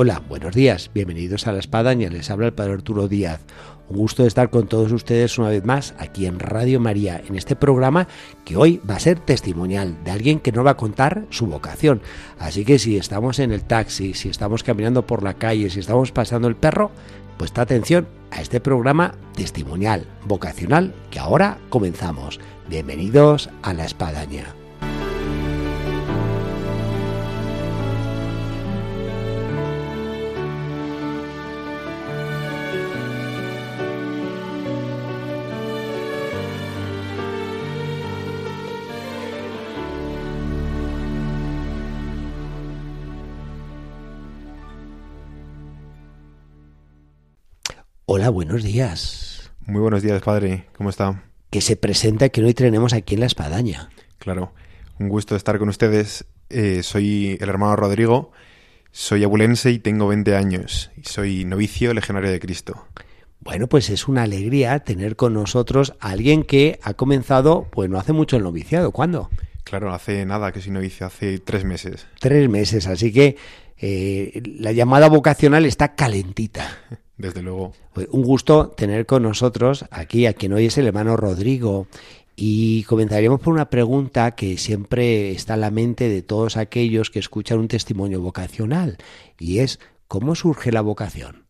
Hola, buenos días, bienvenidos a La Espadaña, les habla el Padre Arturo Díaz. Un gusto de estar con todos ustedes una vez más aquí en Radio María, en este programa que hoy va a ser testimonial de alguien que nos va a contar su vocación. Así que si estamos en el taxi, si estamos caminando por la calle, si estamos pasando el perro, pues atención a este programa testimonial, vocacional, que ahora comenzamos. Bienvenidos a La Espadaña. Buenos días. Muy buenos días, padre. ¿Cómo está? Que se presenta que hoy tenemos aquí en la espadaña. Claro, un gusto estar con ustedes. Eh, soy el hermano Rodrigo, soy abulense y tengo 20 años. Y soy novicio legionario de Cristo. Bueno, pues es una alegría tener con nosotros a alguien que ha comenzado, pues no hace mucho el noviciado. ¿Cuándo? Claro, hace nada que soy novicio, hace tres meses. Tres meses, así que eh, la llamada vocacional está calentita. Desde luego. Un gusto tener con nosotros aquí a quien hoy es el hermano Rodrigo. Y comenzaríamos por una pregunta que siempre está en la mente de todos aquellos que escuchan un testimonio vocacional. Y es, ¿cómo surge la vocación?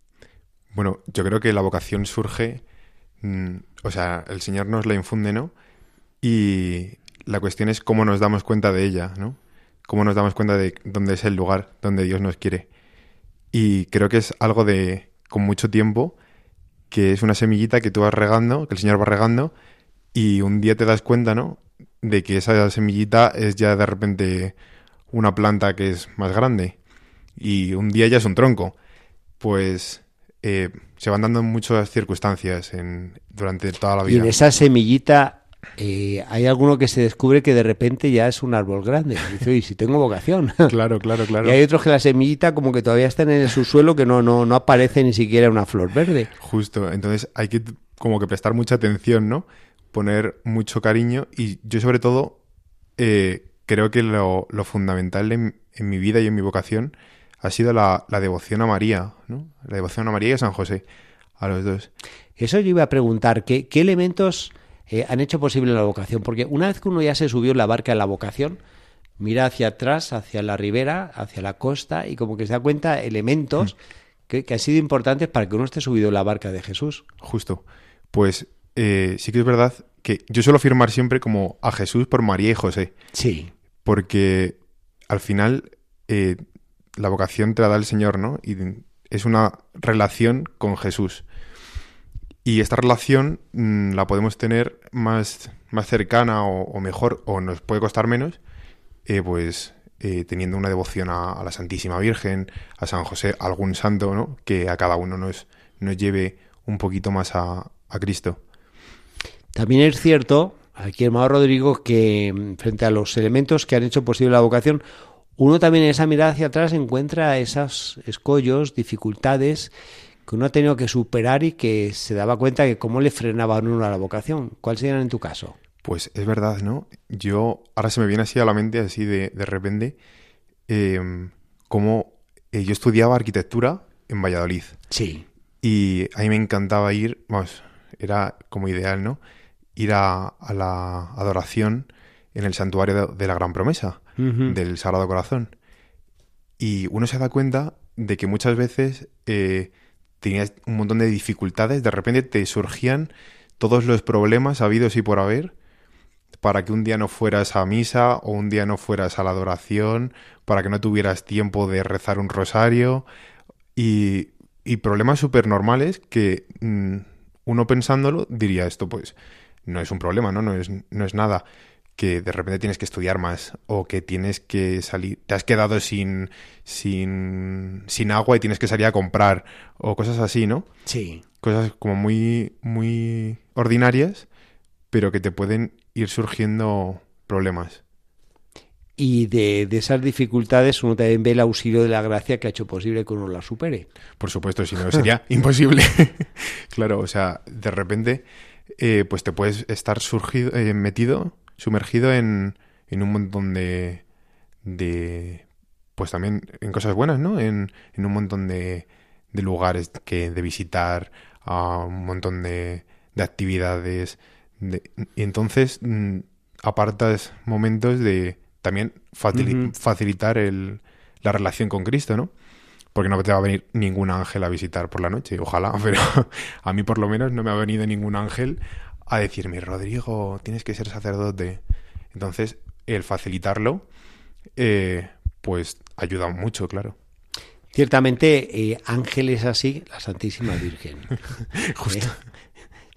Bueno, yo creo que la vocación surge, mm, o sea, el Señor nos la infunde, ¿no? Y la cuestión es cómo nos damos cuenta de ella, ¿no? Cómo nos damos cuenta de dónde es el lugar donde Dios nos quiere. Y creo que es algo de, con mucho tiempo, que es una semillita que tú vas regando, que el Señor va regando, y un día te das cuenta, ¿no? De que esa semillita es ya de repente una planta que es más grande, y un día ya es un tronco. Pues eh, se van dando muchas circunstancias en, durante toda la vida. Y en esa semillita eh, hay alguno que se descubre que de repente ya es un árbol grande. Dice, oye, si tengo vocación. Claro, claro, claro. Y hay otros que la semillita como que todavía está en el subsuelo que no, no, no aparece ni siquiera una flor verde. Justo, entonces hay que como que prestar mucha atención, ¿no? Poner mucho cariño y yo sobre todo eh, creo que lo, fundamental en, mi vida y en mi vocación ha sido la, devoción a María, ¿no? La devoción a María y a San José, a los dos. Eso yo iba a preguntar, ¿qué, qué elementos eh, han hecho posible la vocación. Porque una vez que uno ya se subió en la barca en la vocación, mira hacia atrás, hacia la ribera, hacia la costa, y como que se da cuenta elementos mm. que, han sido importantes para que uno esté subido en la barca de Jesús. Justo. Pues eh, sí que es verdad que yo suelo afirmar siempre como a Jesús por María y José. Sí. Porque al final eh, la vocación te la da el Señor, ¿no? Y es una relación con Jesús. Y esta relación mm, la podemos tener más, más cercana o, mejor, o nos puede costar menos, eh, pues eh, teniendo una devoción a, la Santísima Virgen, a San José, a algún santo, ¿no? Que a cada uno nos, nos lleve un poquito más a, a Cristo. También es cierto, aquí hermano Rodrigo, que mm, frente a los elementos que han hecho posible la vocación, uno también en esa mirada hacia atrás encuentra esos escollos, dificultades que uno ha tenido que superar y que se daba cuenta que cómo le frenaban uno a la vocación. ¿Cuál sería en tu caso? Pues es verdad, ¿no? Yo, ahora se me viene así a la mente, así de, de repente, eh, como eh, yo estudiaba arquitectura en Valladolid. Sí. Y a mí me encantaba ir, vamos, era como ideal, ¿no? Ir a, la adoración en el santuario de, la Gran Promesa, del Sagrado Corazón. Y uno se da cuenta de que muchas veces eh, tenías un montón de dificultades, de repente te surgían todos los problemas habidos y por haber para que un día no fueras a misa o un día no fueras a la adoración, para que no tuvieras tiempo de rezar un rosario y, y problemas súper normales que mm, uno pensándolo diría esto pues no es un problema, ¿no? No es, no es nada que de repente tienes que estudiar más o que tienes que salir, te has quedado sin, sin, sin agua y tienes que salir a comprar o cosas así, ¿no? Sí. cosas como muy, muy ordinarias, pero que te pueden ir surgiendo problemas. Y de, de, esas dificultades uno también ve el auxilio de la gracia que ha hecho posible que uno la supere. Por supuesto, si no sería imposible. claro, o sea, de repente eh, pues te puedes estar surgido, eh, metido, sumergido en, en un montón de, de, pues también en cosas buenas, ¿no? En, en un montón de, de lugares que de visitar, a un montón de, de actividades. De, y entonces mm, apartas momentos de también facilitar el, la relación con Cristo, ¿no? Porque no te va a venir ningún ángel a visitar por la noche, ojalá, pero a mí por lo menos no me ha venido ningún ángel a decirme, Rodrigo, tienes que ser sacerdote. Entonces, el facilitarlo, eh, pues ayuda mucho, claro. Ciertamente, eh, ángeles así, la Santísima Virgen. Justo. Eh,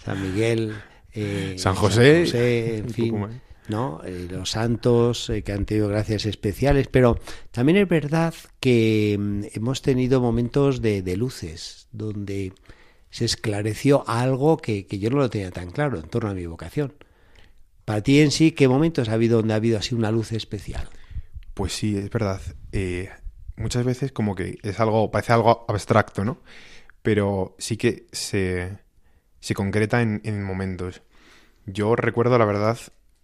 San Miguel, eh, San José, San José en fin. ¿no? Eh, los santos eh, que han tenido gracias especiales, pero también es verdad que mm, hemos tenido momentos de, de, luces, donde se esclareció algo que, que, yo no lo tenía tan claro en torno a mi vocación. Para ti en sí, ¿qué momentos ha habido donde ha habido así una luz especial? Pues sí, es verdad. Eh, muchas veces como que es algo, parece algo abstracto, ¿no? Pero sí que se, se concreta en, en momentos. Yo recuerdo, la verdad,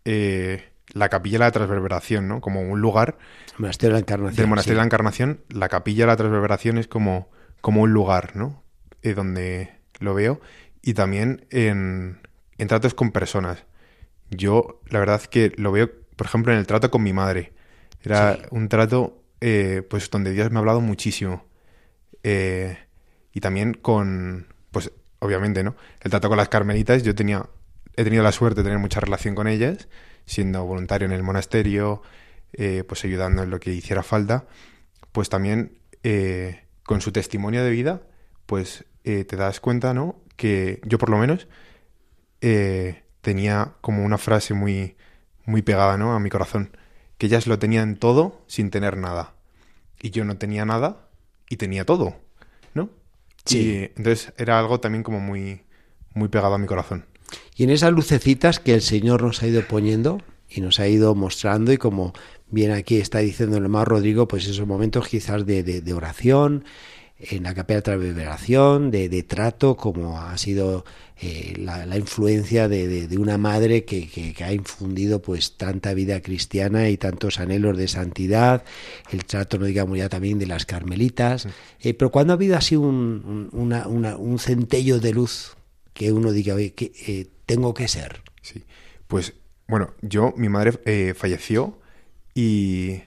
eh, la capilla de la transverberación, ¿no? Como un lugar. Monasterio de la Encarnación. Del Monasterio sí. de la Encarnación, la capilla de la transverberación es como, como un lugar, ¿no? Eh, donde lo veo. Y también en, en tratos con personas. Yo, la verdad que lo veo, por ejemplo, en el trato con mi madre. Era sí. un trato, eh, pues, donde Dios me ha hablado muchísimo. Eh, y también con, pues, obviamente, ¿no? El trato con las carmelitas, yo tenía he tenido la suerte de tener mucha relación con ellas, siendo voluntario en el monasterio, eh, pues ayudando en lo que hiciera falta, pues también con su testimonio de vida, pues eh, te das cuenta, ¿no? Que yo por lo menos eh, tenía como una frase muy, muy pegada, ¿no? A mi corazón, que ellas lo tenían todo sin tener nada. Y yo no tenía nada y tenía todo, ¿no? Sí. Y entonces era algo también como muy, muy pegado a mi corazón. Y en esas lucecitas que el Señor nos ha ido poniendo y nos ha ido mostrando y como bien aquí está diciendo el hermano Rodrigo, pues esos momentos quizás de, de, de oración, en la capilla de transverberación, de, de, trato, como ha sido eh, la, la, influencia de, de una madre que, que, que, ha infundido pues tanta vida cristiana y tantos anhelos de santidad, el trato, no digamos ya también de las carmelitas, eh, pero cuando ha habido así un, un, una, una, un centello de luz que uno diga, oye, que eh, tengo que ser. Sí, pues bueno, yo, mi madre falleció y,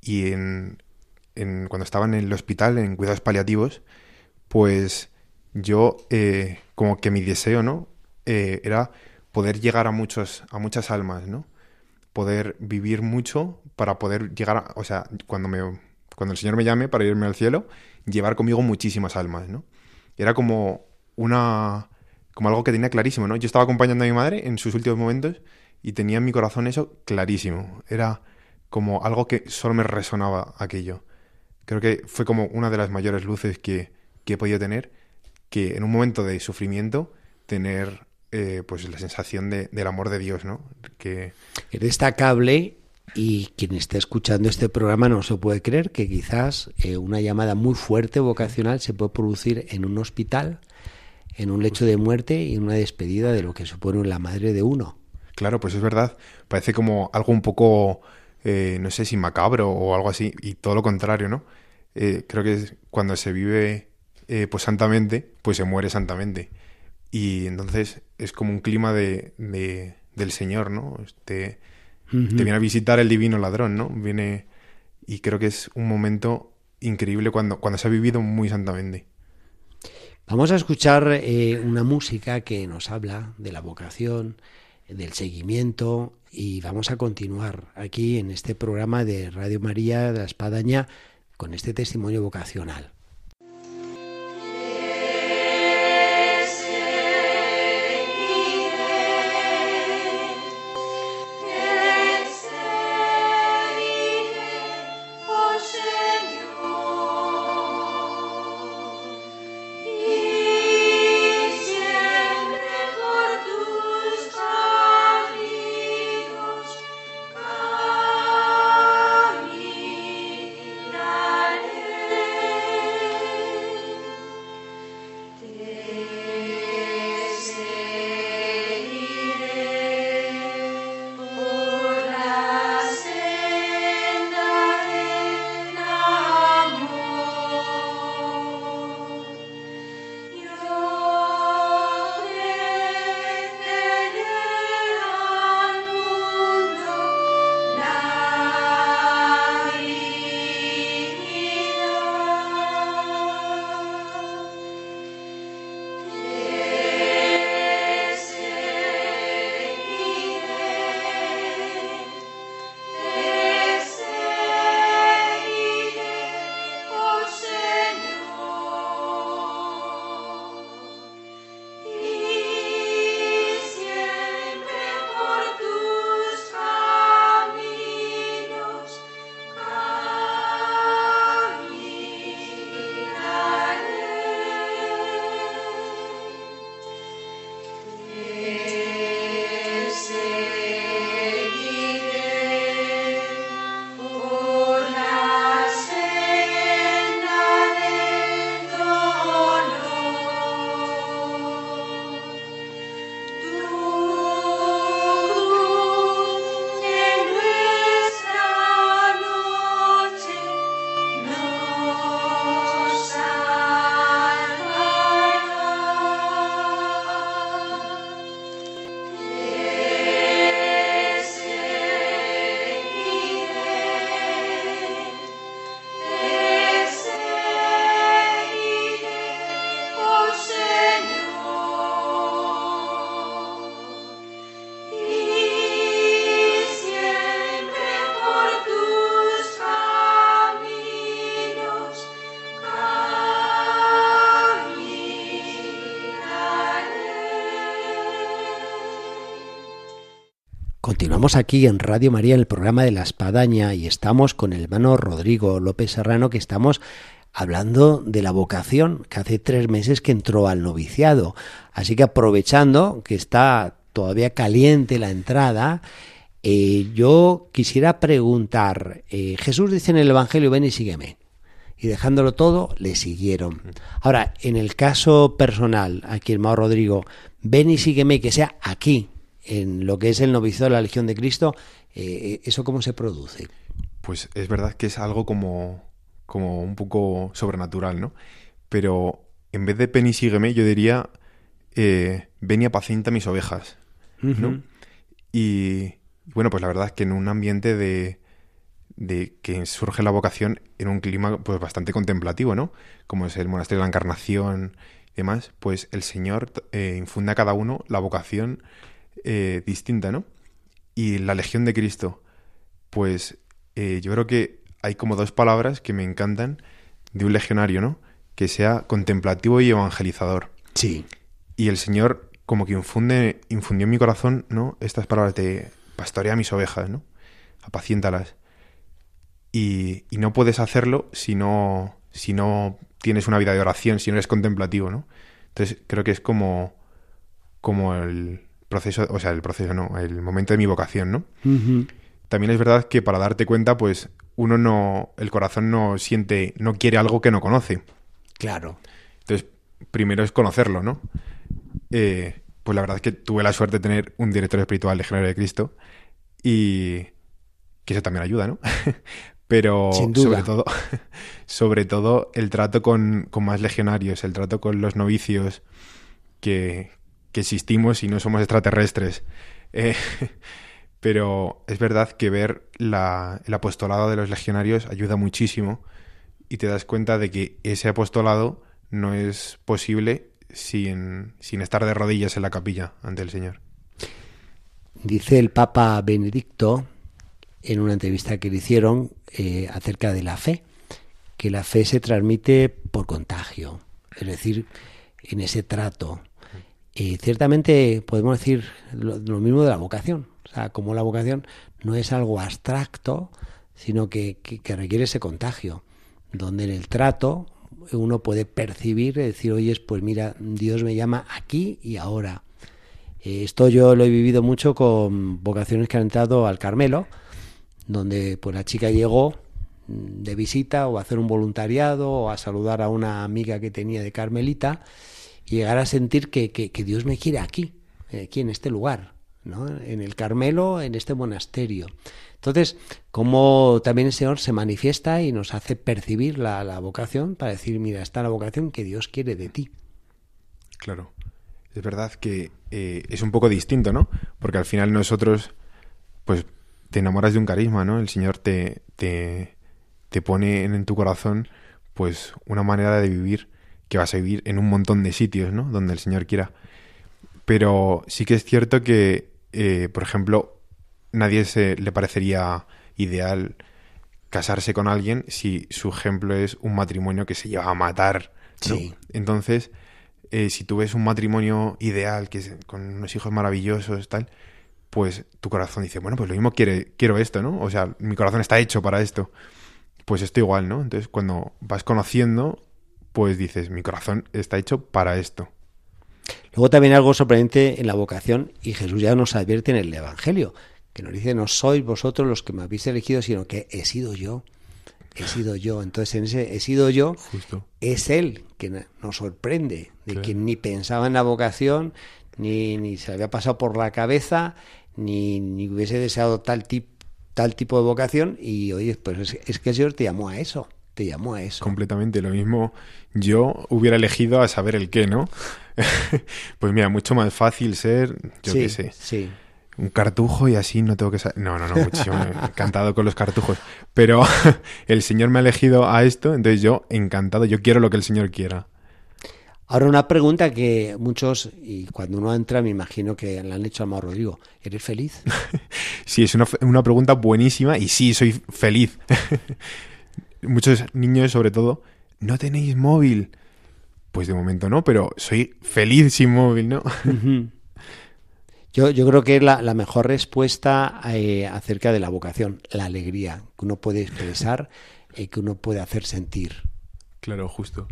y en, cuando estaba en el hospital, en cuidados paliativos, pues yo, eh, como que mi deseo, ¿no? Eh, era poder llegar a, muchos, a muchas almas, ¿no? Poder vivir mucho para poder llegar a, o sea, cuando me, cuando el Señor me llame para irme al cielo, llevar conmigo muchísimas almas, ¿no? Era como una como algo que tenía clarísimo, ¿no? Yo estaba acompañando a mi madre en sus últimos momentos y tenía en mi corazón eso clarísimo. Era como algo que solo me resonaba aquello. Creo que fue como una de las mayores luces que, que he podido tener, que en un momento de sufrimiento tener eh, pues la sensación de, del amor de Dios, ¿no? Que es destacable y quien esté escuchando este programa no se puede creer que quizás eh, una llamada muy fuerte vocacional se puede producir en un hospital en un lecho de muerte y en una despedida de lo que supone la madre de uno. Claro, pues es verdad. Parece como algo un poco, eh, no sé si macabro o algo así, y todo lo contrario, ¿no? Eh, creo que es cuando se vive eh, pues santamente, pues se muere santamente. Y entonces es como un clima de, de del Señor, ¿no? Este, uh -huh. Te viene a visitar el divino ladrón, ¿no? Viene y creo que es un momento increíble cuando, cuando se ha vivido muy santamente. Vamos a escuchar eh, una música que nos habla de la vocación, del seguimiento y vamos a continuar aquí en este programa de Radio María de la Espadaña con este testimonio vocacional. Continuamos aquí en Radio María en el programa de la Espadaña y estamos con el hermano Rodrigo López Serrano que estamos hablando de la vocación que hace tres meses que entró al noviciado. Así que aprovechando que está todavía caliente la entrada, eh, yo quisiera preguntar, eh, Jesús dice en el Evangelio, ven y sígueme. Y dejándolo todo, le siguieron. Ahora, en el caso personal, aquí el hermano Rodrigo, ven y sígueme, que sea aquí, en lo que es el noviciado de la Legión de Cristo, eh, ¿eso cómo se produce? Pues es verdad que es algo como, como un poco sobrenatural, ¿no? Pero en vez de ven y sígueme, yo diría, eh, ven y apacienta mis ovejas, ¿no? Y bueno, pues la verdad es que en un ambiente de, de que surge la vocación en un clima pues bastante contemplativo, ¿no? Como es el monasterio de la Encarnación y demás, pues el Señor eh, infunde a cada uno la vocación eh, distinta, ¿no? Y la Legión de Cristo, pues eh, yo creo que hay como dos palabras que me encantan de un legionario, ¿no? Que sea contemplativo y evangelizador. Sí. Y el Señor como que infunde, infundió en mi corazón, ¿no? Estas palabras de pastorea mis ovejas, ¿no? Apaciéntalas. Y, y no puedes hacerlo si no, si no tienes una vida de oración, si no eres contemplativo, ¿no? Entonces creo que es como, como el, proceso, o sea, el proceso no, el momento de mi vocación, ¿no? También es verdad que para darte cuenta, pues uno no, el corazón no siente, no quiere algo que no conoce. Claro. Entonces, primero es conocerlo, ¿no? Eh, pues la verdad es que tuve la suerte de tener un director espiritual de Género de Cristo y que eso también ayuda, ¿no? Pero sobre todo, sobre todo el trato con, con más legionarios, el trato con los novicios que, que existimos y no somos extraterrestres. Eh, pero es verdad que ver la, el apostolado de los legionarios ayuda muchísimo y te das cuenta de que ese apostolado no es posible sin, sin estar de rodillas en la capilla ante el Señor. Dice el Papa Benedicto en una entrevista que le hicieron eh, acerca de la fe, que la fe se transmite por contagio, es decir, en ese trato, y ciertamente podemos decir lo, mismo de la vocación. O sea, como la vocación no es algo abstracto, sino que, requiere ese contagio, donde en el trato uno puede percibir, decir, oye, pues mira, Dios me llama aquí y ahora. Eh, esto yo lo he vivido mucho con vocaciones que han entrado al Carmelo, donde pues la chica llegó de visita o a hacer un voluntariado o a saludar a una amiga que tenía de Carmelita llegar a sentir que, que, Dios me quiere aquí, aquí en este lugar, ¿no? en el Carmelo, en este monasterio. Entonces, como también el Señor se manifiesta y nos hace percibir la, la vocación para decir, mira, está la vocación que Dios quiere de ti. Claro. Es verdad que eh, es un poco distinto, ¿no? Porque al final nosotros, pues, te enamoras de un carisma, ¿no? El Señor te, te, te pone en tu corazón, pues, una manera de vivir que vas a vivir en un montón de sitios, ¿no? Donde el Señor quiera. Pero sí que es cierto que, eh, por ejemplo, nadie se le parecería ideal casarse con alguien si su ejemplo es un matrimonio que se lleva a matar. Sí. Entonces, eh, si tú ves un matrimonio ideal, que es con unos hijos maravillosos, tal, pues tu corazón dice, bueno, pues lo mismo quiere, quiero esto, ¿no? O sea, mi corazón está hecho para esto. Pues esto igual, ¿no? Entonces, cuando vas conociendo pues dices, mi corazón está hecho para esto. Luego también algo sorprendente en la vocación, y Jesús ya nos advierte en el Evangelio, que nos dice, no sois vosotros los que me habéis elegido, sino que he sido yo. He sido yo. Entonces, en ese he sido yo, es Él que nos sorprende, de quien ni pensaba en la vocación, ni, ni se había pasado por la cabeza, ni, ni hubiese deseado tal, tal tipo de vocación, y oye, pues es, es que el Señor te llamó a eso te llamó a eso. Completamente, lo mismo yo hubiera elegido a saber el qué, ¿no? pues mira, mucho más fácil ser, yo qué sé. Sí. Un cartujo y así no tengo que saber. No, no, no, muchísimo. encantado con los cartujos. Pero el Señor me ha elegido a esto, entonces yo encantado, yo quiero lo que el Señor quiera. Ahora una pregunta que muchos, y cuando uno entra me imagino que le han hecho a Mauro Rodrigo, ¿eres feliz? sí, es una, una pregunta buenísima y sí, soy feliz muchos niños sobre todo, no tenéis móvil. Pues de momento no, pero soy feliz sin móvil, ¿no? Yo, yo creo que es la, la mejor respuesta eh, acerca de la vocación, la alegría que uno puede expresar y que uno puede hacer sentir. Claro, justo.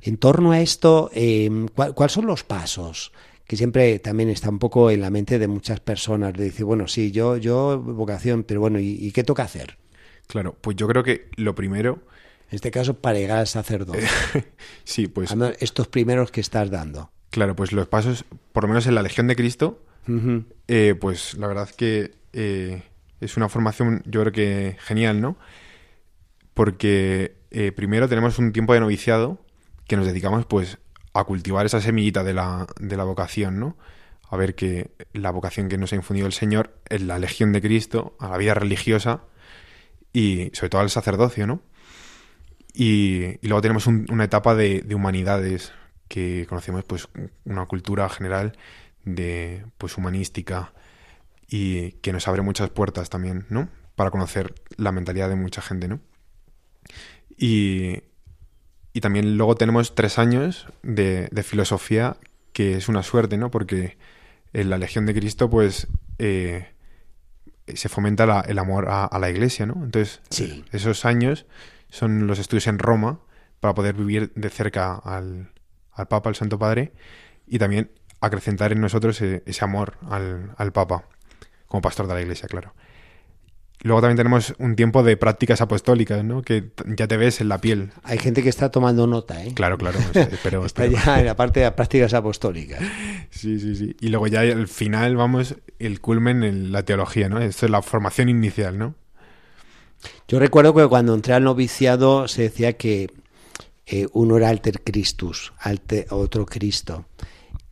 En torno a esto, eh, ¿cuáles son los pasos? Que siempre también está un poco en la mente de muchas personas. De decir, bueno, sí, yo, yo vocación, pero bueno, ¿y, y qué toca hacer? Claro, pues yo creo que lo primero En este caso, para llegar al sacerdote. sí, pues Estos primeros que estás dando. claro, pues los pasos, por lo menos en la Legión de Cristo, eh, pues la verdad que eh, es una formación, yo creo que genial, ¿no? Porque eh, primero tenemos un tiempo de noviciado que nos dedicamos pues a cultivar esa semillita de la, de la vocación, ¿no? A ver que la vocación que nos ha infundido el Señor en la Legión de Cristo, a la vida religiosa y sobre todo al sacerdocio, ¿no? Y, y luego tenemos un- una etapa de, de humanidades que conocemos pues una cultura general de pues humanística y que nos abre muchas puertas también, ¿no? Para conocer la mentalidad de mucha gente, ¿no? Y, y también luego tenemos tres años de, de filosofía, que es una suerte, ¿no? Porque en la Legión de Cristo, pues, eh, se fomenta la- el amor a, a la Iglesia, ¿no? Entonces, Sí. esos años son los estudios en Roma para poder vivir de cerca al, al Papa, al Santo Padre, y también acrecentar en nosotros eh, ese amor al, al Papa, como pastor de la Iglesia, claro. Luego también tenemos un tiempo de prácticas apostólicas, ¿no? Que ya te ves en la piel. Hay gente que está tomando nota, ¿eh? Claro, claro. Pero, Está ya en la parte de prácticas apostólicas. Sí, sí, sí. Y luego ya al final, vamos, el culmen en la teología, ¿no? Esto es la formación inicial, ¿no? Yo recuerdo que cuando entré al noviciado se decía que eh, uno era alter Christus, alter, otro Cristo.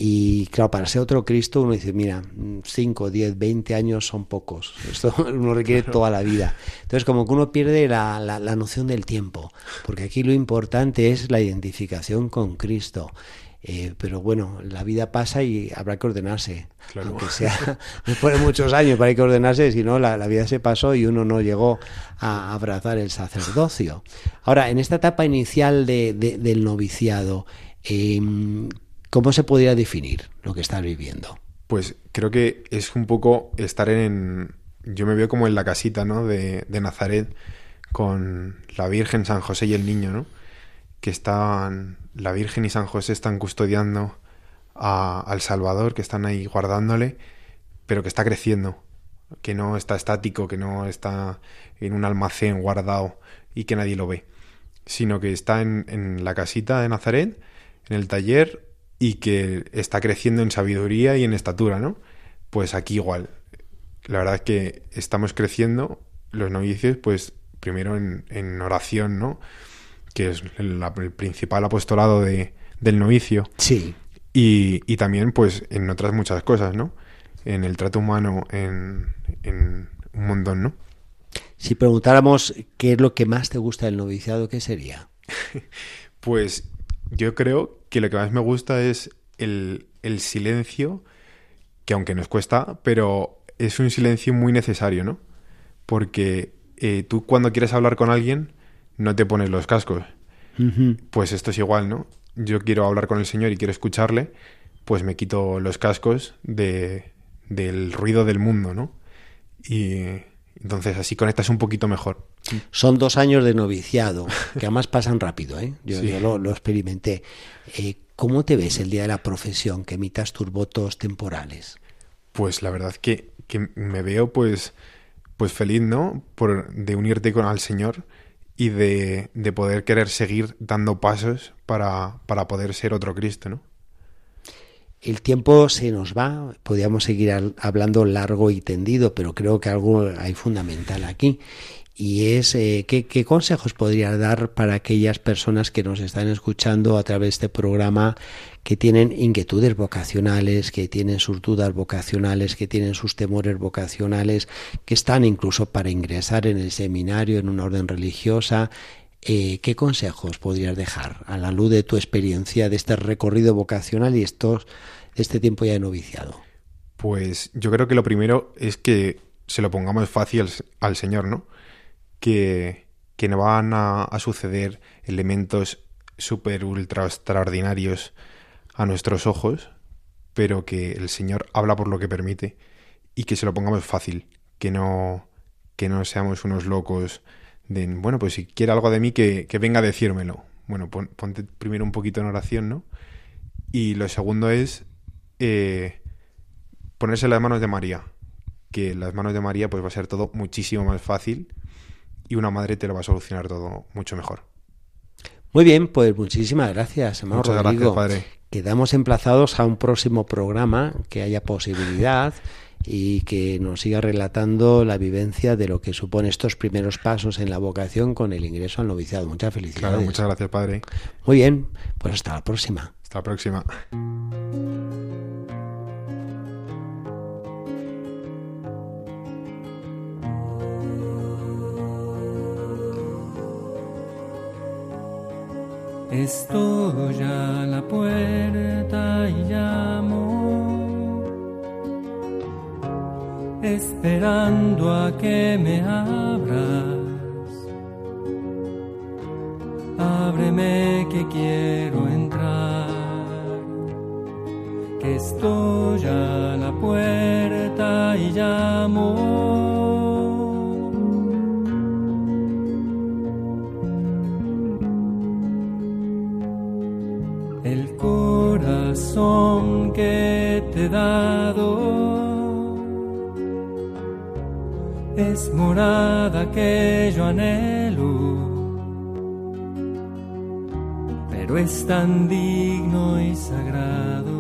Y claro, para ser otro Cristo uno dice, mira, 5, 10, 20 años son pocos. Esto uno requiere toda la vida. Entonces como que uno pierde la, la, la noción del tiempo, porque aquí lo importante es la identificación con Cristo. Eh, pero bueno, la vida pasa y habrá que ordenarse. Claro. Aunque sea después de muchos años, para hay que ordenarse, si no, la, la vida se pasó y uno no llegó a abrazar el sacerdocio. Ahora, en esta etapa inicial de, de- del noviciado, eh, ¿cómo se podría definir lo que estás viviendo? Pues creo que es un poco estar en... Yo me veo como en la casita, ¿no? De, de Nazaret con la Virgen, San José y el niño, ¿no? Que están... La Virgen y San José están custodiando a- al Salvador, que están ahí guardándole, pero que está creciendo, que no está estático, que no está en un almacén guardado y que nadie lo ve, sino que está en, en la casita de Nazaret, en el taller y que está creciendo en sabiduría y en estatura, ¿no? Pues aquí igual. La verdad es que estamos creciendo los novicios, pues primero en, en oración, ¿no? Que es el, el principal apostolado de, del novicio. Sí. Y, y también, pues, en otras muchas cosas, ¿no? En el trato humano, en, en un montón, ¿no? Si preguntáramos qué es lo que más te gusta del noviciado, ¿qué sería? Pues yo creo que lo que más me gusta es el, el silencio, que aunque nos cuesta, pero es un silencio muy necesario, ¿no? Porque eh, tú cuando quieres hablar con alguien no te pones los cascos. Pues esto es igual, ¿no? Yo quiero hablar con el Señor y quiero escucharle, pues me quito los cascos de, del ruido del mundo, ¿no? Y entonces así conectas un poquito mejor. Son dos años de noviciado, que además pasan rápido, ¿eh? Yo, Sí. yo lo, lo experimenté. Eh, ¿Cómo te ves el día de la profesión, que emitas tus votos temporales? Pues la verdad que, que me veo pues, pues feliz, ¿no? Por, de unirte con al Señor y de, de poder querer seguir dando pasos para, para poder ser otro Cristo, ¿no? El tiempo se nos va, podríamos seguir hablando largo y tendido, pero creo que algo hay fundamental aquí. Y es, eh, ¿qué, qué consejos podrías dar para aquellas personas que nos están escuchando a través de este programa, que tienen inquietudes vocacionales, que tienen sus dudas vocacionales, que tienen sus temores vocacionales, que están incluso para ingresar en el seminario, en una orden religiosa? Eh, ¿Qué consejos podrías dejar a la luz de tu experiencia de este recorrido vocacional y este tiempo ya de noviciado? Pues yo creo que lo primero es que se lo pongamos fácil al, Señor, ¿no? Que, que no van a, a suceder elementos súper ultra extraordinarios a nuestros ojos, pero que el Señor habla por lo que permite y que se lo pongamos fácil, que no, que no seamos unos locos de, bueno, pues si quiere algo de mí, que, venga a decírmelo. Bueno, ponte primero un poquito en oración, ¿no? Y lo segundo es eh, ponerse las manos de María, que las manos de María pues va a ser todo muchísimo más fácil y una madre te lo va a solucionar todo mucho mejor. Muy bien, pues muchísimas gracias, hermano Muchas gracias, padre. Quedamos emplazados a un próximo programa que haya posibilidad y que nos siga relatando la vivencia de lo que supone estos primeros pasos en la vocación con el ingreso al noviciado. Muchas felicidades. Claro, muchas gracias, padre. Muy bien, pues hasta la próxima. Hasta la próxima. Estoy a la puerta y llamo, esperando a que me abras. Anhelo, pero es tan digno y sagrado.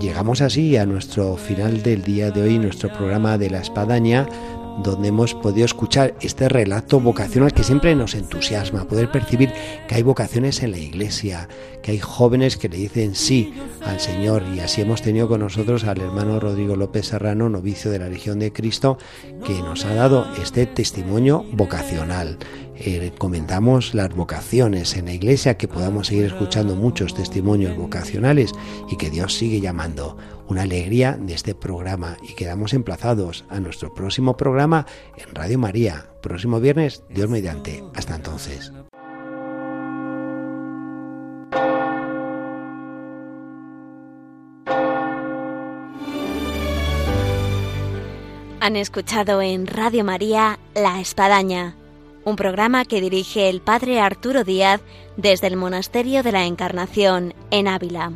Llegamos así a nuestro final del día de hoy, nuestro programa de la espadaña donde hemos podido escuchar este relato vocacional que siempre nos entusiasma, poder percibir que hay vocaciones en la iglesia, que hay jóvenes que le dicen sí al Señor y así hemos tenido con nosotros al hermano Rodrigo López Serrano, novicio de la Legión de Cristo, que nos ha dado este testimonio vocacional. Eh, comentamos las vocaciones en la iglesia, que podamos seguir escuchando muchos testimonios vocacionales y que Dios sigue llamando una alegría de este programa y quedamos emplazados a nuestro próximo programa en Radio María, próximo viernes, Dios mediante. Hasta entonces. Han escuchado en Radio María La Espadaña, un programa que dirige el Padre Arturo Díaz desde el Monasterio de la Encarnación en Ávila.